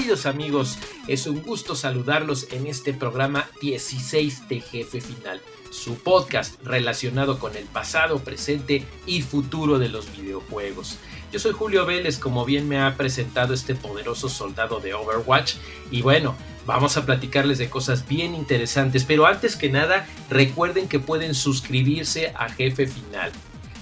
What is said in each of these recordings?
Queridos amigos, es un gusto saludarlos en este programa 16 de Jefe Final, su podcast relacionado con el pasado, presente y futuro de los videojuegos. Yo soy Julio Vélez, como bien me ha presentado este poderoso soldado de Overwatch, y bueno, vamos a platicarles de cosas bien interesantes, pero antes que nada, recuerden que pueden suscribirse a Jefe Final.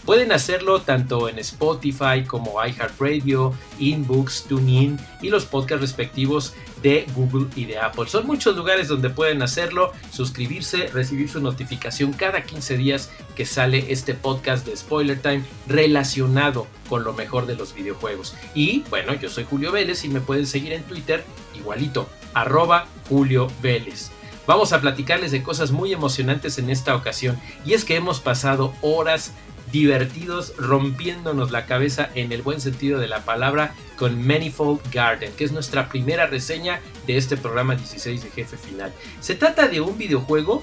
Pueden hacerlo tanto en Spotify como iHeartRadio, InBooks, TuneIn y los podcasts respectivos de Google y de Apple. Son muchos lugares donde pueden hacerlo, suscribirse, recibir su notificación cada 15 días que sale este podcast de Spoiler Time relacionado con lo mejor de los videojuegos. Y bueno, yo soy Julio Vélez y me pueden seguir en Twitter igualito, arroba Julio Vélez. Vamos a platicarles de cosas muy emocionantes en esta ocasión y es que hemos pasado horas divertidos rompiéndonos la cabeza en el buen sentido de la palabra con Manifold Garden, que es nuestra primera reseña de este programa 16 de Jefe Final. Se trata de un videojuego,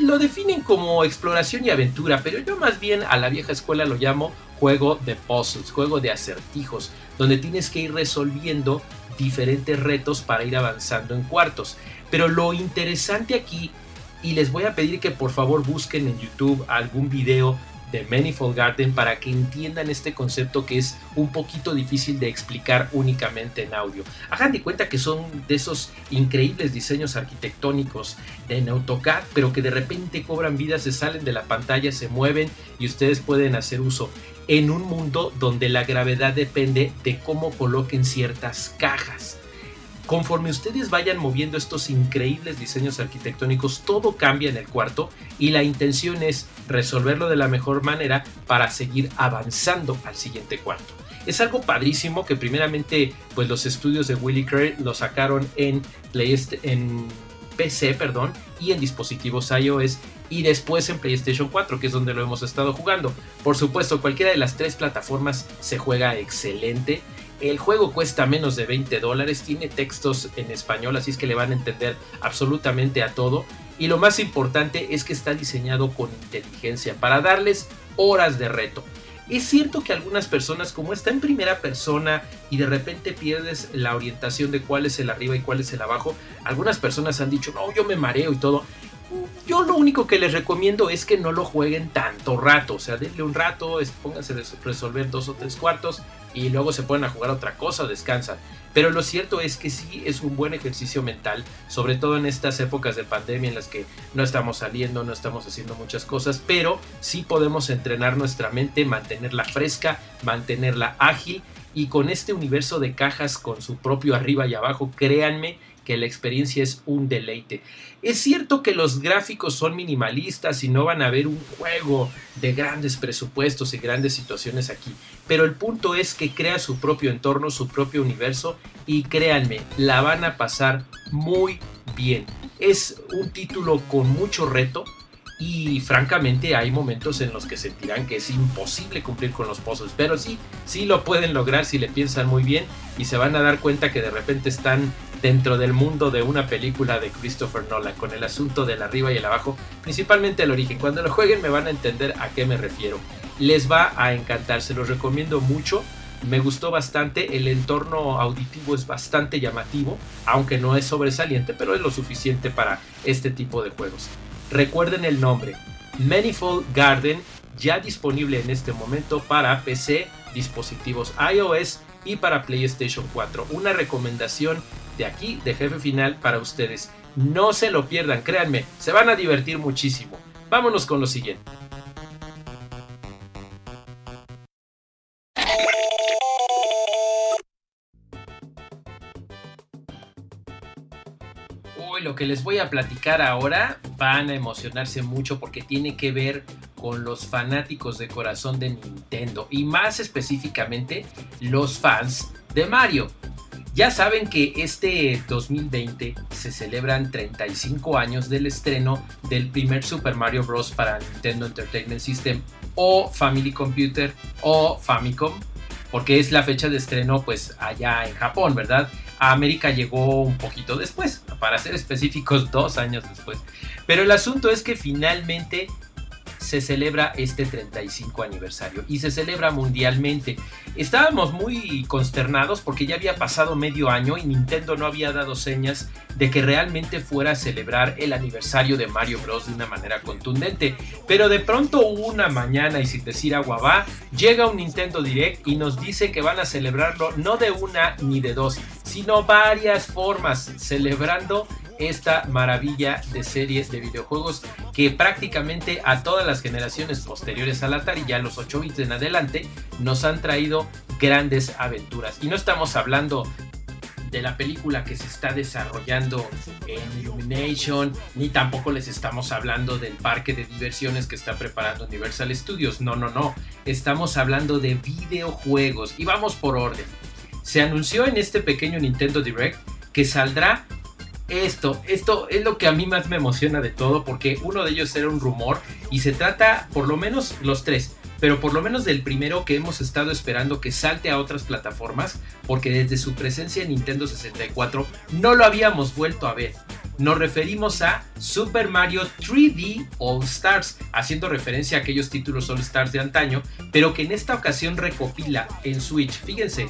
lo definen como exploración y aventura, pero yo más bien a la vieja escuela lo llamo juego de puzzles, juego de acertijos, donde tienes que ir resolviendo diferentes retos para ir avanzando en cuartos. Pero lo interesante aquí, y les voy a pedir que por favor busquen en YouTube algún video de Manifold Garden para que entiendan este concepto que es un poquito difícil de explicar únicamente en audio. Hagan de cuenta que son de esos increíbles diseños arquitectónicos en AutoCAD, pero que de repente cobran vida, se salen de la pantalla, se mueven y ustedes pueden hacer uso en un mundo donde la gravedad depende de cómo coloquen ciertas cajas. Conforme ustedes vayan moviendo estos increíbles diseños arquitectónicos, todo cambia en el cuarto y la intención es resolverlo de la mejor manera para seguir avanzando al siguiente cuarto. Es algo padrísimo que primeramente pues los estudios de Willy Cray lo sacaron en, en PC perdón, y en dispositivos iOS y después en PlayStation 4, que es donde lo hemos estado jugando. Por supuesto, cualquiera de las tres plataformas se juega excelente. El juego cuesta menos de 20 dólares, tiene textos en español, así es que le van a entender absolutamente a todo. Y lo más importante es que está diseñado con inteligencia para darles horas de reto. Es cierto que algunas personas, como está en primera persona y de repente pierdes la orientación de cuál es el arriba y cuál es el abajo, algunas personas han dicho, no, yo me mareo y todo. Yo lo único que les recomiendo es que no lo jueguen tanto rato, o sea, denle un rato, pónganse a resolver dos o tres cuartos y luego se ponen a jugar otra cosa, descansan. Pero lo cierto es que sí es un buen ejercicio mental, sobre todo en estas épocas de pandemia en las que no estamos saliendo, no estamos haciendo muchas cosas, pero sí podemos entrenar nuestra mente, mantenerla fresca, mantenerla ágil y con este universo de cajas con su propio arriba y abajo, créanme que la experiencia es un deleite. Es cierto que los gráficos son minimalistas y no van a ver un juego de grandes presupuestos y grandes situaciones aquí, pero el punto es que crea su propio entorno, su propio universo y créanme, la van a pasar muy bien. Es un título con mucho reto, y francamente hay momentos en los que sentirán que es imposible cumplir con los pozos, pero sí, sí lo pueden lograr si le piensan muy bien y se van a dar cuenta que de repente están dentro del mundo de una película de Christopher Nolan con el asunto del arriba y el abajo, principalmente el origen. Cuando lo jueguen me van a entender a qué me refiero. Les va a encantar, se los recomiendo mucho. Me gustó bastante, el entorno auditivo es bastante llamativo, aunque no es sobresaliente, pero es lo suficiente para este tipo de juegos. Recuerden el nombre, Manifold Garden, ya disponible en este momento para PC, dispositivos iOS y para PlayStation 4. Una recomendación de aquí, de jefe final, para ustedes. No se lo pierdan, créanme, se van a divertir muchísimo. Vámonos con lo siguiente. Uy, lo que les voy a platicar ahora van a emocionarse mucho porque tiene que ver con los fanáticos de corazón de Nintendo y más específicamente los fans de Mario. Ya saben que este 2020 se celebran 35 años del estreno del primer Super Mario Bros. para Nintendo Entertainment System o Family Computer o Famicom, porque es la fecha de estreno pues allá en Japón, ¿verdad? A América llegó un poquito después, para ser específicos dos años después. Pero el asunto es que finalmente se celebra este 35 aniversario y se celebra mundialmente. Estábamos muy consternados porque ya había pasado medio año y Nintendo no había dado señas de que realmente fuera a celebrar el aniversario de Mario Bros de una manera contundente. Pero de pronto una mañana y sin decir agua va, llega un Nintendo Direct y nos dice que van a celebrarlo no de una ni de dos, sino varias formas, celebrando esta maravilla de series de videojuegos que prácticamente a todas las generaciones posteriores al Atari, ya los 8 bits en adelante, nos han traído grandes aventuras. Y no estamos hablando de la película que se está desarrollando en Illumination, ni tampoco les estamos hablando del parque de diversiones que está preparando Universal Studios. No, no, no. Estamos hablando de videojuegos. Y vamos por orden. Se anunció en este pequeño Nintendo Direct que saldrá esto, esto es lo que a mí más me emociona de todo porque uno de ellos era un rumor y se trata por lo menos los tres, pero por lo menos del primero que hemos estado esperando que salte a otras plataformas porque desde su presencia en Nintendo 64 no lo habíamos vuelto a ver. Nos referimos a Super Mario 3D All Stars, haciendo referencia a aquellos títulos All Stars de antaño, pero que en esta ocasión recopila en Switch. Fíjense,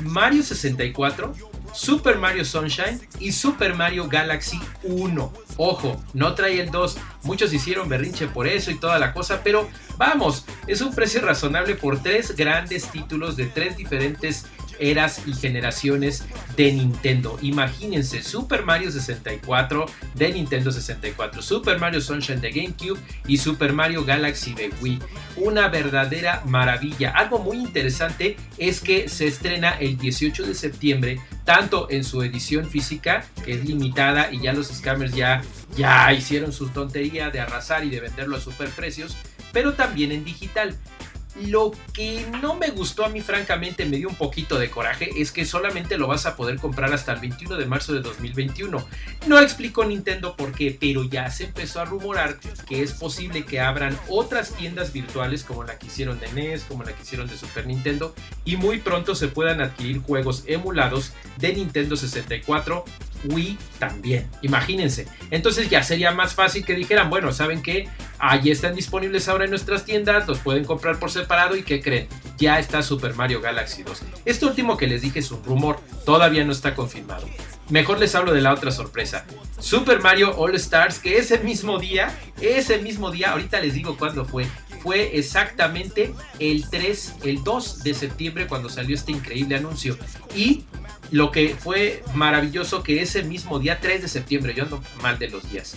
Mario 64 Super Mario Sunshine y Super Mario Galaxy 1. Ojo, no trae el 2. Muchos hicieron berrinche por eso y toda la cosa, pero vamos, es un precio razonable por tres grandes títulos de tres diferentes eras y generaciones de Nintendo. Imagínense, Super Mario 64 de Nintendo 64, Super Mario Sunshine de GameCube y Super Mario Galaxy de Wii. Una verdadera maravilla. Algo muy interesante es que se estrena el 18 de septiembre, tanto en su edición física, que es limitada y ya los scammers ya, ya hicieron su tontería de arrasar y de venderlo a super precios, pero también en digital. Lo que no me gustó a mí, francamente, me dio un poquito de coraje, es que solamente lo vas a poder comprar hasta el 21 de marzo de 2021. No explicó Nintendo por qué, pero ya se empezó a rumorar que es posible que abran otras tiendas virtuales como la que hicieron de NES, como la que hicieron de Super Nintendo, y muy pronto se puedan adquirir juegos emulados de Nintendo 64 Wii también. Imagínense. Entonces ya sería más fácil que dijeran, bueno, ¿saben qué? Allí están disponibles ahora en nuestras tiendas, los pueden comprar por separado y ¿qué creen? Ya está Super Mario Galaxy 2. Este último que les dije es un rumor, todavía no está confirmado. Mejor les hablo de la otra sorpresa. Super Mario All Stars, que ese mismo día, ese mismo día, ahorita les digo cuándo fue, fue exactamente el 3, el 2 de septiembre cuando salió este increíble anuncio. Y lo que fue maravilloso que ese mismo día, 3 de septiembre, yo ando mal de los días,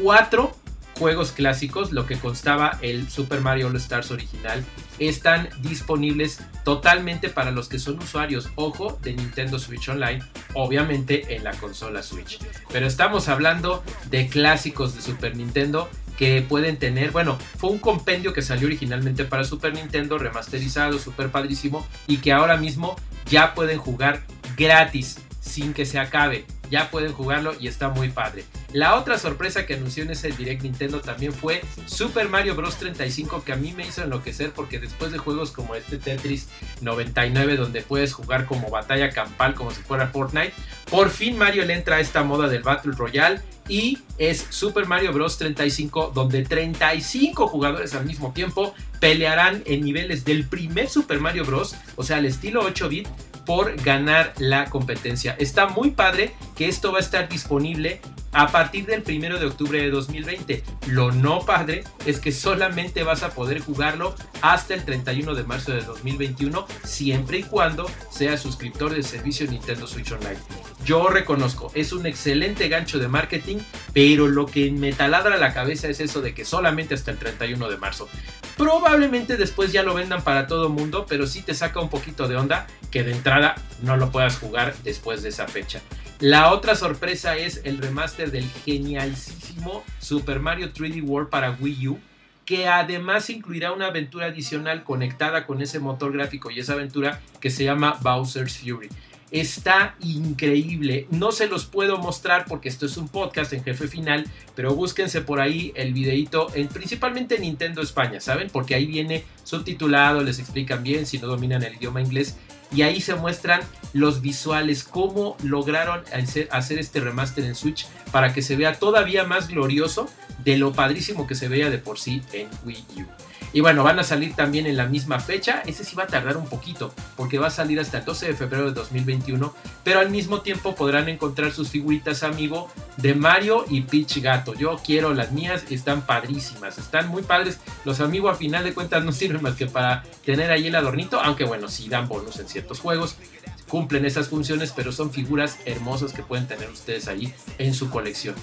cuatro juegos clásicos, lo que constaba el Super Mario All Stars original, están disponibles totalmente para los que son usuarios, ojo, de Nintendo Switch Online, obviamente en la consola Switch. Pero estamos hablando de clásicos de Super Nintendo que pueden tener, bueno, fue un compendio que salió originalmente para Super Nintendo, remasterizado, super padrísimo, y que ahora mismo ya pueden jugar gratis, sin que se acabe. Ya pueden jugarlo y está muy padre. La otra sorpresa que anunció en ese Direct Nintendo también fue Super Mario Bros. 35, que a mí me hizo enloquecer porque después de juegos como este Tetris 99, donde puedes jugar como batalla campal, como si fuera Fortnite, por fin Mario le entra a esta moda del Battle Royale y es Super Mario Bros. 35, donde 35 jugadores al mismo tiempo pelearán en niveles del primer Super Mario Bros., o sea, al estilo 8-bit, por ganar la competencia. Está muy padre que esto va a estar disponible a partir del 1 de octubre de 2020. Lo no padre es que solamente vas a poder jugarlo hasta el 31 de marzo de 2021, siempre y cuando seas suscriptor del servicio Nintendo Switch Online. Yo reconozco, es un excelente gancho de marketing, pero lo que me taladra la cabeza es eso de que solamente hasta el 31 de marzo. Probablemente después ya lo vendan para todo el mundo, pero sí te saca un poquito de onda que de entrada no lo puedas jugar después de esa fecha. La otra sorpresa es el remaster del genialísimo Super Mario 3D World para Wii U, que además incluirá una aventura adicional conectada con ese motor gráfico y esa aventura que se llama Bowser's Fury. Está increíble. No se los puedo mostrar porque esto es un podcast en jefe final, pero búsquense por ahí el videito, en, principalmente en Nintendo España, ¿saben? Porque ahí viene subtitulado, les explican bien si no dominan el idioma inglés. Y ahí se muestran los visuales, cómo lograron hacer este remaster en Switch para que se vea todavía más glorioso de lo padrísimo que se veía de por sí en Wii U. Y bueno, van a salir también en la misma fecha. Ese sí va a tardar un poquito, porque va a salir hasta el 12 de febrero de 2021. Pero al mismo tiempo podrán encontrar sus figuritas amigo de Mario y Peach Gato. Yo quiero las mías, están padrísimas, están muy padres. Los amigos a final de cuentas no sirven más que para tener ahí el adornito, aunque bueno, sí dan bonus en ciertos juegos cumplen esas funciones, pero son figuras hermosas que pueden tener ustedes ahí en su colección.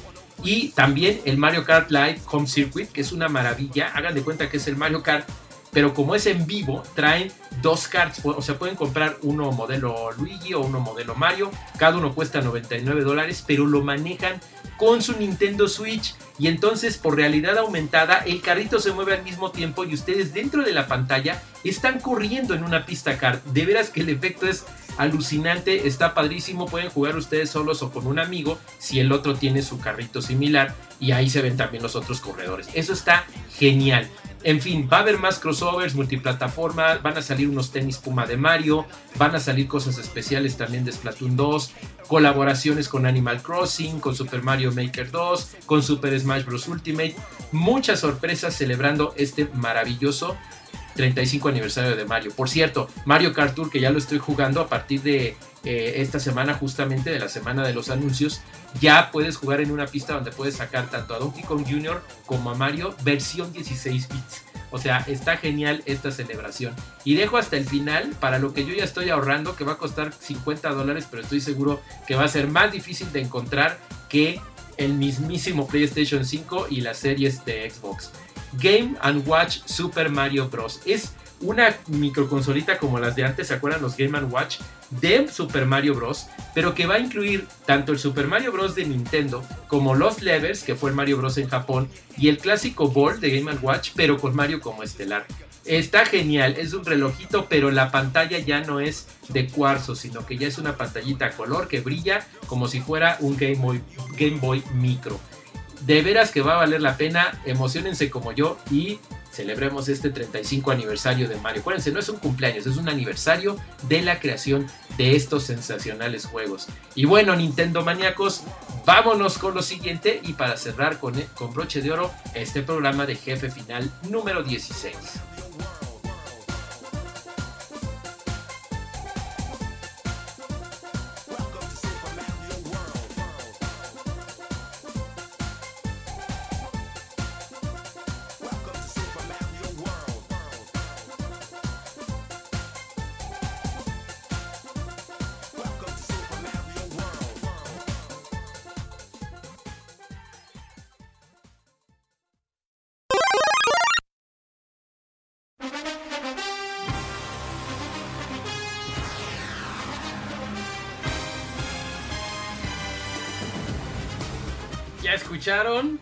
Y también el Mario Kart Live Home Circuit, que es una maravilla. Hagan de cuenta que es el Mario Kart, pero como es en vivo, traen dos karts. O sea, pueden comprar uno modelo Luigi o uno modelo Mario. Cada uno cuesta 99 dólares, pero lo manejan con su Nintendo Switch. Y entonces, por realidad aumentada, el carrito se mueve al mismo tiempo y ustedes dentro de la pantalla están corriendo en una pista kart. De veras que el efecto es alucinante, está padrísimo, pueden jugar ustedes solos o con un amigo si el otro tiene su carrito similar y ahí se ven también los otros corredores. Eso está genial. En fin, va a haber más crossovers, multiplataforma, van a salir unos tenis Puma de Mario, van a salir cosas especiales también de Splatoon 2, colaboraciones con Animal Crossing, con Super Mario Maker 2, con Super Smash Bros. Ultimate, muchas sorpresas celebrando este maravilloso 35 aniversario de Mario. Por cierto, Mario Kart Tour, que ya lo estoy jugando a partir de eh, esta semana, justamente de la semana de los anuncios, ya puedes jugar en una pista donde puedes sacar tanto a Donkey Kong Jr. como a Mario versión 16 bits. O sea, está genial esta celebración. Y dejo hasta el final para lo que yo ya estoy ahorrando, que va a costar 50 dólares, pero estoy seguro que va a ser más difícil de encontrar que el mismísimo PlayStation 5 y las series de Xbox. Game and Watch Super Mario Bros. Es una microconsolita como las de antes, ¿se acuerdan los Game ⁇ Watch? De Super Mario Bros. Pero que va a incluir tanto el Super Mario Bros. de Nintendo como los Levers, que fue el Mario Bros. en Japón, y el clásico Ball de Game ⁇ Watch, pero con Mario como estelar. Está genial, es un relojito, pero la pantalla ya no es de cuarzo, sino que ya es una pantallita color que brilla como si fuera un Game Boy, Game Boy Micro de veras que va a valer la pena, emocionense como yo y celebremos este 35 aniversario de Mario. Acuérdense, no es un cumpleaños, es un aniversario de la creación de estos sensacionales juegos. Y bueno, Nintendo maníacos, vámonos con lo siguiente y para cerrar con, con broche de oro este programa de jefe final número 16.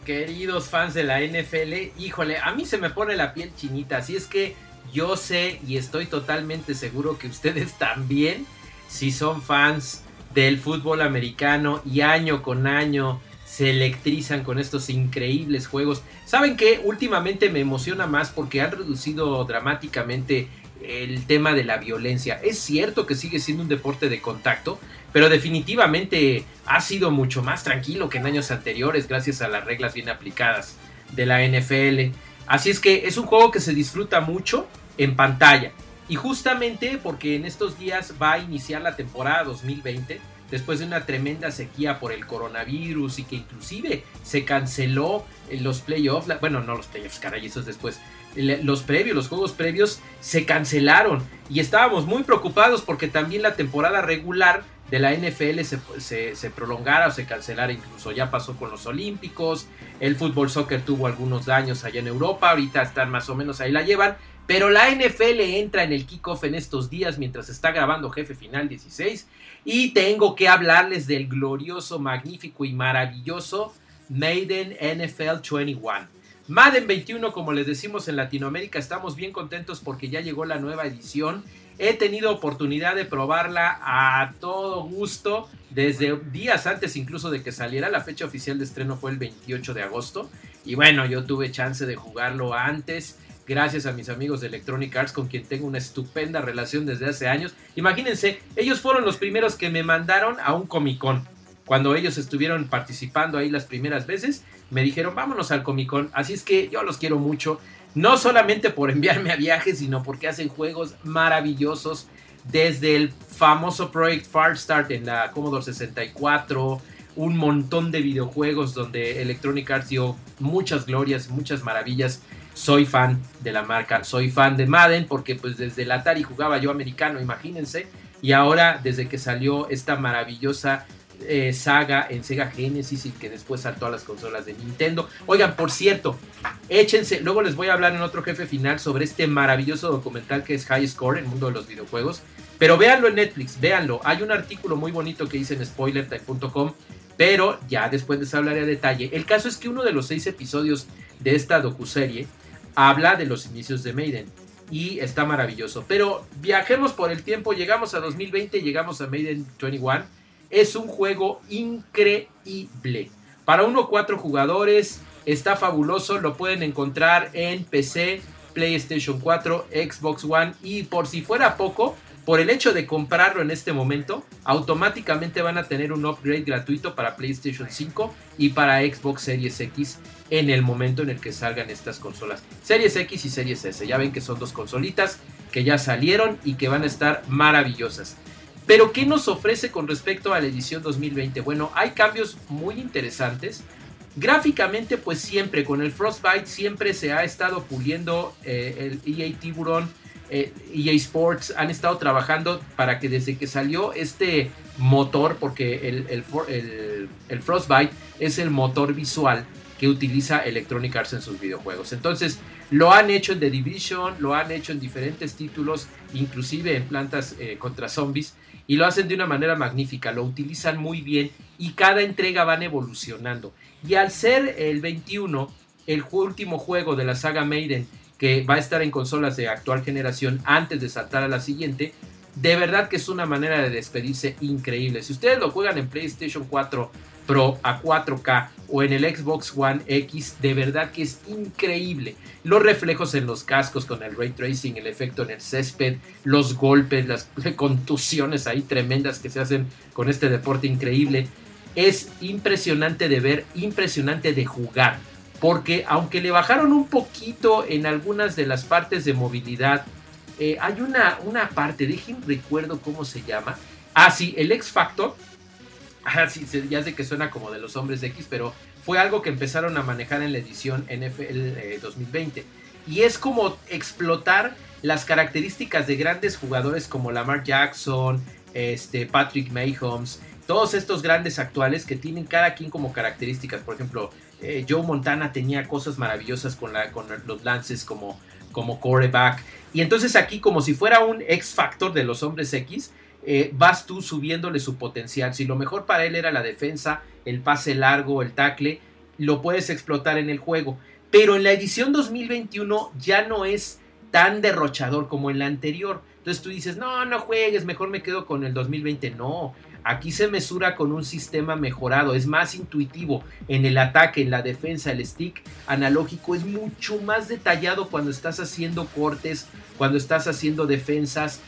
Queridos fans de la NFL? Híjole, a mí se me pone la piel chinita, así es que yo sé y estoy totalmente seguro que ustedes también, si son fans del fútbol americano y año con año se electrizan con estos increíbles juegos. ¿Saben que Últimamente me emociona más porque han reducido dramáticamente el tema de la violencia. Es cierto que sigue siendo un deporte de contacto, pero definitivamente ha sido mucho más tranquilo que en años anteriores gracias a las reglas bien aplicadas de la NFL. Así es que es un juego que se disfruta mucho en pantalla. Y justamente porque en estos días va a iniciar la temporada 2020, después de una tremenda sequía por el coronavirus y que inclusive se canceló los playoffs, bueno, no los playoffs, caray, eso es después, los previos, los juegos previos se cancelaron. Y estábamos muy preocupados porque también la temporada regular de la NFL se, prolongara o se cancelara. Incluso. Ya pasó con los Olímpicos, el fútbol soccer tuvo algunos daños allá en Europa, ahorita están más o menos ahí la llevan, pero la NFL entra en el kickoff en estos días mientras está grabando Jefe Final 16 y tengo que hablarles del glorioso, magnífico y maravilloso Maiden NFL 21 Madden 21, como les decimos en Latinoamérica, estamos bien contentos porque ya llegó la nueva edición. He tenido oportunidad de probarla a todo gusto desde días antes incluso de que saliera. La fecha oficial de estreno fue el 28 de agosto. Y bueno, yo tuve chance de jugarlo antes gracias a mis amigos de Electronic Arts con quien tengo una estupenda relación desde hace años. Imagínense, ellos fueron los primeros que me mandaron a un Comic Con. Cuando ellos estuvieron participando ahí las primeras veces, me dijeron vámonos al Comic Con. Así es que yo los quiero mucho. No solamente por enviarme a viajes, sino porque hacen juegos maravillosos. Desde el famoso Project Far Start en la Commodore 64, un montón de videojuegos donde Electronic Arts dio muchas glorias, muchas maravillas. Soy fan de la marca, soy fan de Madden porque pues desde el Atari jugaba yo americano, imagínense. Y ahora desde que salió esta maravillosa eh, saga en Sega Genesis y que después saltó a las consolas de Nintendo. Oigan, por cierto, échense, luego les voy a hablar en otro jefe final sobre este maravilloso documental que es High Score, el mundo de los videojuegos. Pero véanlo en Netflix, véanlo. Hay un artículo muy bonito que hice en spoilertime.com, pero ya después les hablaré a detalle. El caso es que uno de los seis episodios de esta docuserie habla de los inicios de Maiden y está maravilloso. Pero viajemos por el tiempo, llegamos a 2020, llegamos a Maiden 21. Es un juego increíble. Para uno o cuatro jugadores está fabuloso, lo pueden encontrar en PC, PlayStation 4, Xbox One y por si fuera poco, por el hecho de comprarlo en este momento, automáticamente van a tener un upgrade gratuito para PlayStation 5 y para Xbox Series X en el momento en el que salgan estas consolas. Series X y Series S. Ya ven que son dos consolitas que ya salieron y que van a estar maravillosas. Pero ¿qué nos ofrece con respecto a la edición 2020? Bueno, hay cambios muy interesantes. Gráficamente, pues siempre con el Frostbite siempre se ha estado puliendo eh, el EA Tiburon EA eh, e Sports han estado trabajando para que desde que salió este motor, porque el, el, Frostbite es el motor visual que utiliza Electronic Arts en sus videojuegos. Entonces, lo han hecho en The Division, lo han hecho en diferentes títulos, inclusive en plantas eh, contra zombies, y lo hacen de una manera magnífica, lo utilizan muy bien y cada entrega van evolucionando. Y al ser el 21, el último juego de la saga Maiden, que va a estar en consolas de actual generación antes de saltar a la siguiente, de verdad que es una manera de despedirse increíble. Si ustedes lo juegan en PlayStation 4 Pro a 4K o en el Xbox One X, de verdad que es increíble. Los reflejos en los cascos con el ray tracing, el efecto en el césped, los golpes, las contusiones ahí tremendas que se hacen con este deporte increíble. Es impresionante de ver, impresionante de jugar porque aunque le bajaron un poquito en algunas de las partes de movilidad, eh, hay una, una parte, déjenme recuerdo cómo se llama. Ah, sí, el X Factor. Ah, sí, ya sé que suena como de los hombres X, pero fue algo que empezaron a manejar en la edición NFL 2020. Eh, y es como explotar las características de grandes jugadores como Lamar Jackson, este, Patrick Mahomes, todos estos grandes actuales que tienen cada quien como características. Por ejemplo, eh, Joe Montana tenía cosas maravillosas con los lances como, como coreback. Y entonces aquí, como si fuera un X Factor de los hombres X, eh, vas tú subiéndole su potencial. Si lo mejor para él era la defensa, el pase largo, el tackle, lo puedes explotar en el juego. Pero en la edición 2021 ya no es tan derrochador como en la anterior. Entonces tú dices, no, no juegues, mejor me quedo con el 2020. No, Aquí se mesura con un sistema mejorado, es más intuitivo en el ataque, en la defensa, el stick analógico es mucho más detallado cuando estás haciendo cortes, cuando estás haciendo defensas.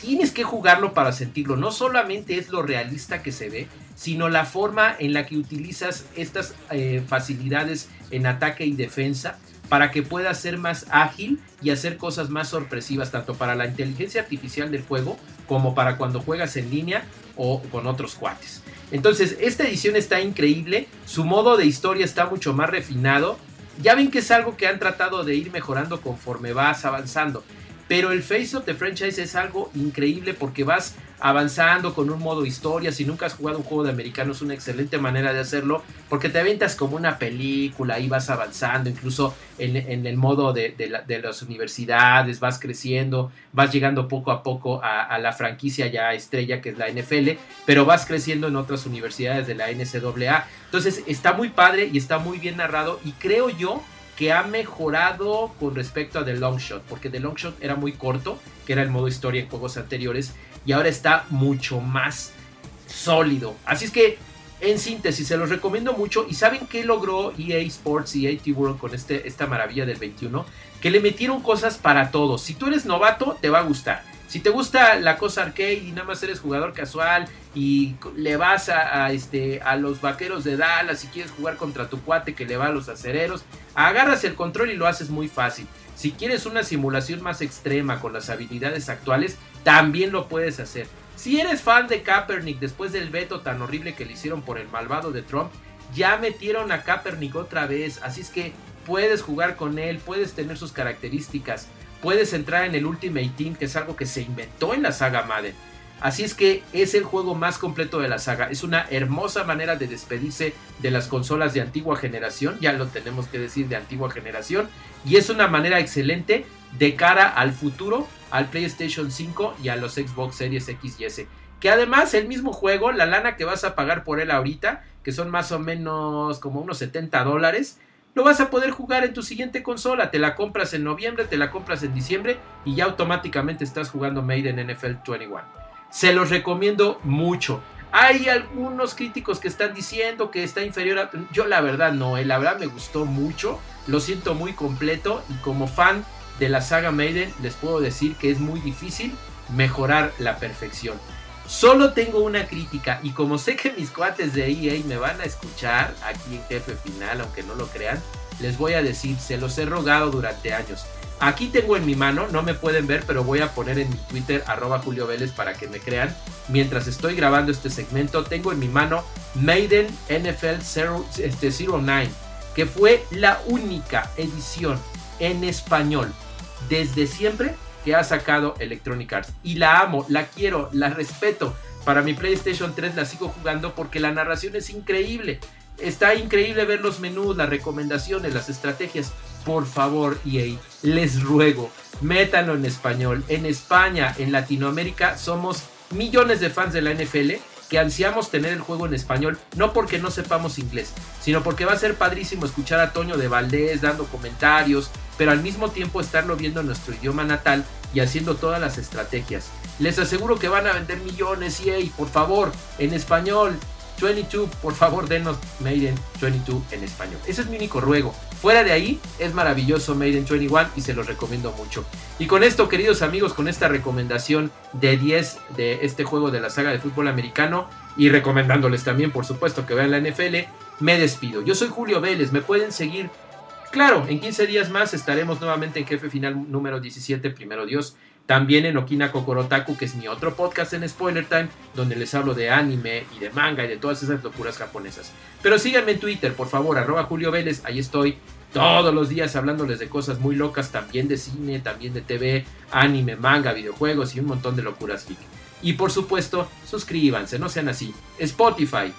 Tienes que jugarlo para sentirlo, no solamente es lo realista que se ve, sino la forma en la que utilizas estas eh, facilidades en ataque y defensa para que puedas ser más ágil y hacer cosas más sorpresivas, tanto para la inteligencia artificial del juego como para cuando juegas en línea o con otros cuates. Entonces, esta edición está increíble, su modo de historia está mucho más refinado. Ya ven que es algo que han tratado de ir mejorando conforme vas avanzando. Pero el Face of the Franchise es algo increíble porque vas avanzando con un modo historia. Si nunca has jugado un juego de americano es una excelente manera de hacerlo porque te aventas como una película y vas avanzando, incluso en, el modo de, las universidades, vas creciendo, vas llegando poco a poco a, a, la franquicia ya estrella que es la NFL, pero vas creciendo en otras universidades de la NCAA. Entonces está muy padre y está muy bien narrado y creo yo que ha mejorado con respecto a The Long Shot, porque The Long Shot era muy corto, que era el modo historia en juegos anteriores, y ahora está mucho más sólido. Así es que, en síntesis, se los recomiendo mucho. ¿Y saben qué logró EA Sports y EA World con este, esta maravilla del 21? Que le metieron cosas para todos. Si tú eres novato, te va a gustar. Si te gusta la cosa arcade y nada más eres jugador casual y le vas a, este, a los vaqueros de Dallas y quieres jugar contra tu cuate que le va a los acereros, agarras el control y lo haces muy fácil. Si quieres una simulación más extrema con las habilidades actuales, también lo puedes hacer. Si eres fan de Kaepernick después del veto tan horrible que le hicieron por el malvado de Trump, ya metieron a Kaepernick otra vez, así es que puedes jugar con él, puedes tener sus características puedes entrar en el Ultimate Team, que es algo que se inventó en la saga Madden. Así es que es el juego más completo de la saga. Es una hermosa manera de despedirse de las consolas de antigua generación. Ya lo tenemos que decir de antigua generación. Y es una manera excelente de cara al futuro, al PlayStation 5 y a los Xbox Series X y S. Que además el mismo juego, la lana que vas a pagar por él ahorita, que son más o menos como unos 70 dólares, lo vas a poder jugar en tu siguiente consola. Te la compras en noviembre, te la compras en diciembre y ya automáticamente estás jugando Made NFL 21. Se los recomiendo mucho. Hay algunos críticos que están diciendo que está inferior a... Yo la verdad no, eh, la verdad me gustó mucho, lo siento muy completo y como fan de la saga Maiden les puedo decir que es muy difícil mejorar la perfección. Solo tengo una crítica y como sé que mis cuates de EA me van a escuchar aquí en Jefe Final, aunque no lo crean, les voy a decir, se los he rogado durante años. Aquí tengo en mi mano, no me pueden ver, pero voy a poner en mi Twitter arroba Julio Vélez para que me crean. Mientras estoy grabando este segmento, tengo en mi mano Maiden NFL 09, este, que fue la única edición en español desde siempre que ha sacado Electronic Arts. Y la amo, la quiero, la respeto. Para mi PlayStation 3 la sigo jugando porque la narración es increíble. Está increíble ver los menús, las recomendaciones, las estrategias. Por favor, EA, les ruego, métanlo en español. En España, en Latinoamérica, somos millones de fans de la NFL que ansiamos tener el juego en español, no porque no sepamos inglés, sino porque va a ser padrísimo escuchar a Toño de Valdés dando comentarios, pero al mismo tiempo estarlo viendo en nuestro idioma natal y haciendo todas las estrategias. Les aseguro que van a vender millones y por favor, en español, 22, por favor denos Maiden 22 en español. Ese es mi único ruego. Fuera de ahí, es maravilloso Maiden 21 y se los recomiendo mucho. Y con esto, queridos amigos, con esta recomendación de 10 de este juego de la saga de fútbol americano y recomendándoles también, por supuesto, que vean la NFL, me despido. Yo soy Julio Vélez, me pueden seguir Claro, en 15 días más estaremos nuevamente en Jefe Final número 17, primero Dios. También en Okina Kokorotaku, que es mi otro podcast en Spoiler Time, donde les hablo de anime y de manga y de todas esas locuras japonesas. Pero síganme en Twitter, por favor, arroba Julio Vélez, ahí estoy todos los días hablándoles de cosas muy locas, también de cine, también de TV, anime, manga, videojuegos y un montón de locuras geek. Y por supuesto, suscríbanse, no sean así. Spotify,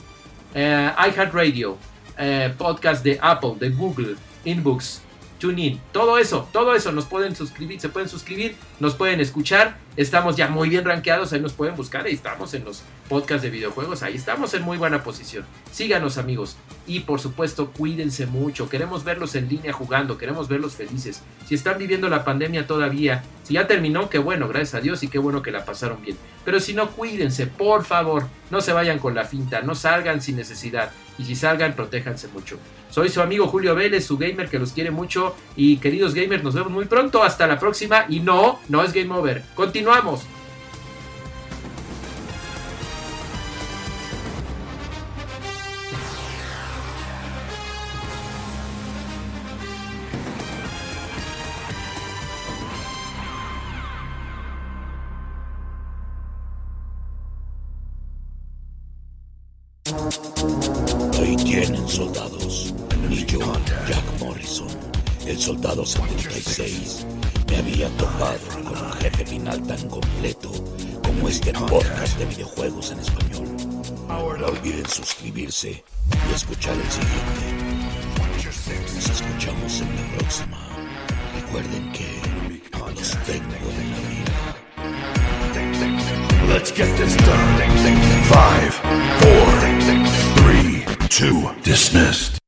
eh, iHeartRadio, eh, podcast de Apple, de Google, inbox, TuneIn, todo eso, todo eso nos pueden suscribir, se pueden suscribir, nos pueden escuchar, estamos ya muy bien rankeados, ahí nos pueden buscar, ahí estamos en los podcasts de videojuegos, ahí estamos en muy buena posición. Síganos amigos y por supuesto cuídense mucho, queremos verlos en línea jugando, queremos verlos felices. Si están viviendo la pandemia todavía, si ya terminó, qué bueno, gracias a Dios y qué bueno que la pasaron bien. Pero si no, cuídense, por favor, no se vayan con la finta, no salgan sin necesidad y si salgan, protéjanse mucho. Soy su amigo Julio Vélez, su gamer que los quiere mucho. Y queridos gamers, nos vemos muy pronto. Hasta la próxima. Y no, no es game over. Continuamos. Ahí tienen soldados. Y yo, Jack Morrison, el soldado 76, me había topado con un jefe final tan completo como este podcast de videojuegos en español. No olviden suscribirse y escuchar el siguiente. Nos escuchamos en la próxima. Recuerden que los tengo en la mira. Let's get this done. Five, four, three, two, dismissed.